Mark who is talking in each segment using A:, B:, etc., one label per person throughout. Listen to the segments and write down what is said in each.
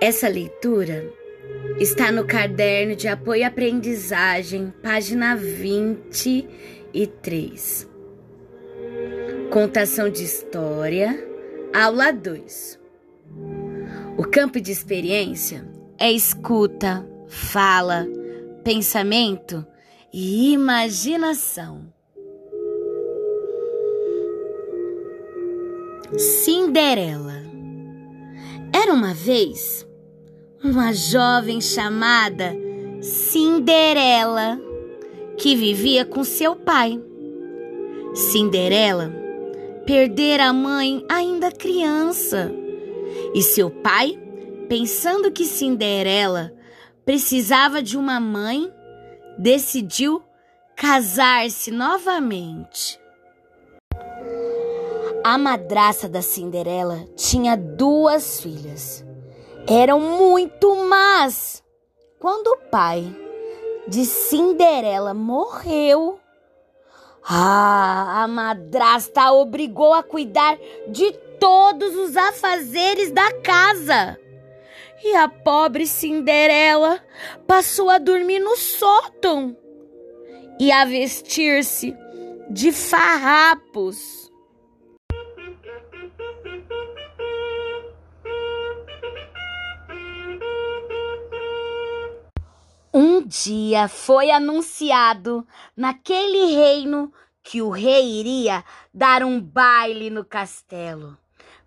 A: Essa leitura está no caderno de apoio à aprendizagem, página 23. Contação de história, aula 2. O campo de experiência é escuta, fala, pensamento e imaginação. Cinderela. Era uma vez uma jovem chamada Cinderela que vivia com seu pai. Cinderela perdera a mãe ainda criança e seu pai, pensando que Cinderela precisava de uma mãe, decidiu casar-se novamente. A madraça da Cinderela tinha duas filhas. Eram muito más. Quando o pai de Cinderela morreu, ah, a madrasta a obrigou a cuidar de todos os afazeres da casa. E a pobre Cinderela passou a dormir no sótão e a vestir-se de farrapos. Dia foi anunciado naquele reino que o rei iria dar um baile no castelo,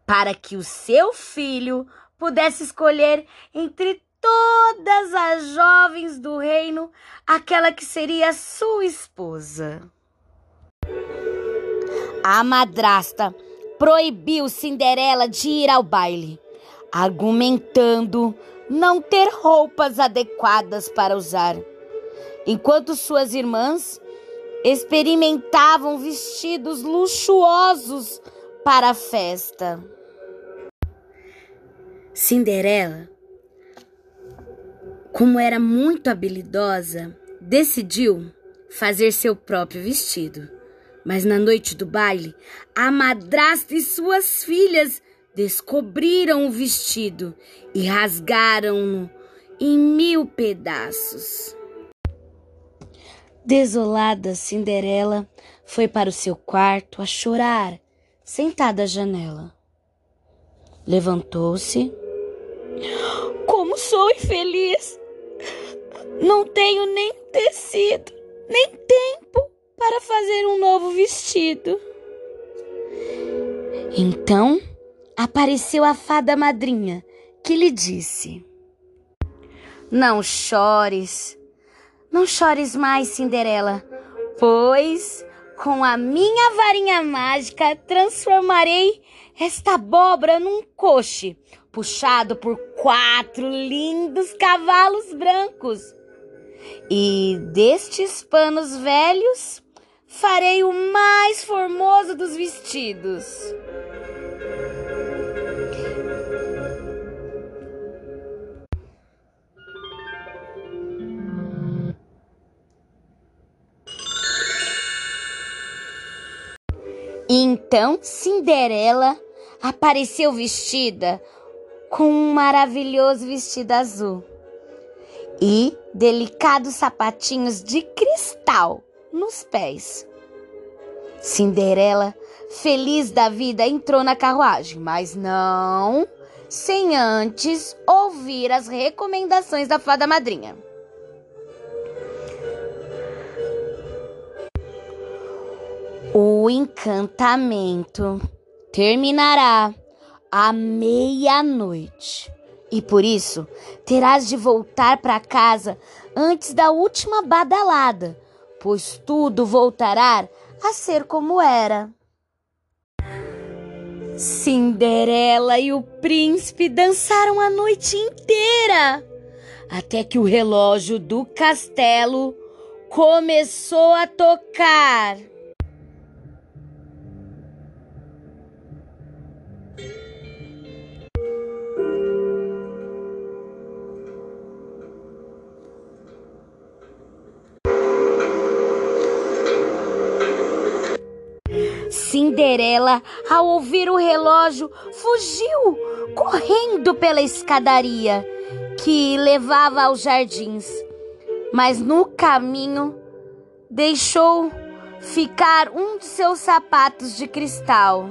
A: para que o seu filho pudesse escolher entre todas as jovens do reino aquela que seria sua esposa. A madrasta proibiu Cinderela de ir ao baile, argumentando não ter roupas adequadas para usar, enquanto suas irmãs experimentavam vestidos luxuosos para a festa. Cinderela, como era muito habilidosa, decidiu fazer seu próprio vestido. Mas na noite do baile, a madrasta e suas filhas descobriram o vestido e rasgaram-no em mil pedaços. Desolada, Cinderela foi para o seu quarto a chorar, sentada à janela. Levantou-se. Como sou infeliz! Não tenho nem tecido, nem tempo para fazer um novo vestido. Então apareceu a fada madrinha, que lhe disse: Não chores, não chores mais, Cinderela, pois com a minha varinha mágica transformarei esta abóbora num coche, puxado por quatro lindos cavalos brancos. E destes panos velhos farei o mais formoso dos vestidos. Então Cinderela apareceu vestida com um maravilhoso vestido azul e delicados sapatinhos de cristal nos pés. Cinderela, feliz da vida, entrou na carruagem, mas não sem antes ouvir as recomendações da fada madrinha. O encantamento terminará à meia-noite e por isso terás de voltar para casa antes da última badalada, pois tudo voltará a ser como era. Cinderela e o príncipe dançaram a noite inteira, até que o relógio do castelo começou a tocar. Cinderela, ao ouvir o relógio, fugiu correndo pela escadaria que levava aos jardins. Mas no caminho deixou ficar um de seus sapatos de cristal.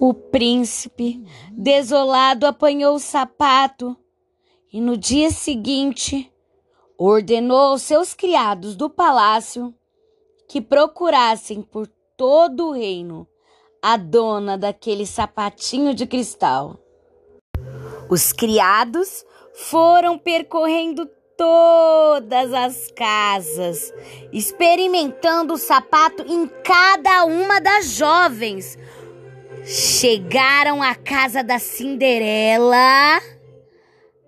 A: O príncipe, desolado, apanhou o sapato e no dia seguinte ordenou aos seus criados do palácio que procurassem por todo o reino a dona daquele sapatinho de cristal. Os criados foram percorrendo todas as casas, experimentando o sapato em cada uma das jovens. Chegaram à casa da Cinderela.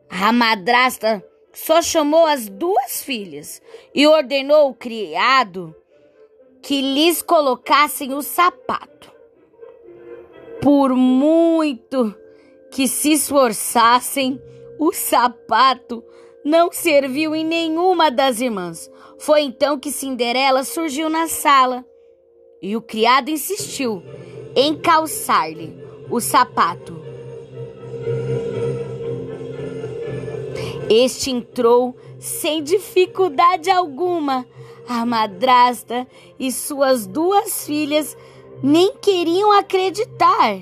A: A madrasta só chamou as duas filhas e ordenou o criado que lhes colocassem o sapato. Por muito que se esforçassem, o sapato não serviu em nenhuma das irmãs. Foi então que Cinderela surgiu na sala e o criado insistiu em calçar-lhe o sapato. Este entrou sem dificuldade alguma. A madrasta e suas duas filhas nem queriam acreditar.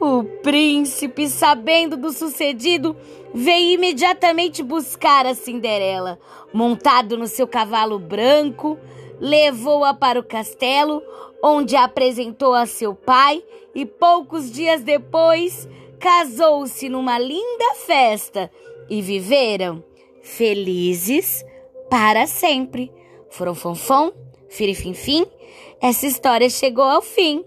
A: O príncipe, sabendo do sucedido, veio imediatamente buscar a Cinderela. Montado no seu cavalo branco, levou-a para o castelo, onde a apresentou a seu pai e poucos dias depois casou-se numa linda festa e viveram felizes para sempre. Foram fonfon, firifinfim, essa história chegou ao fim.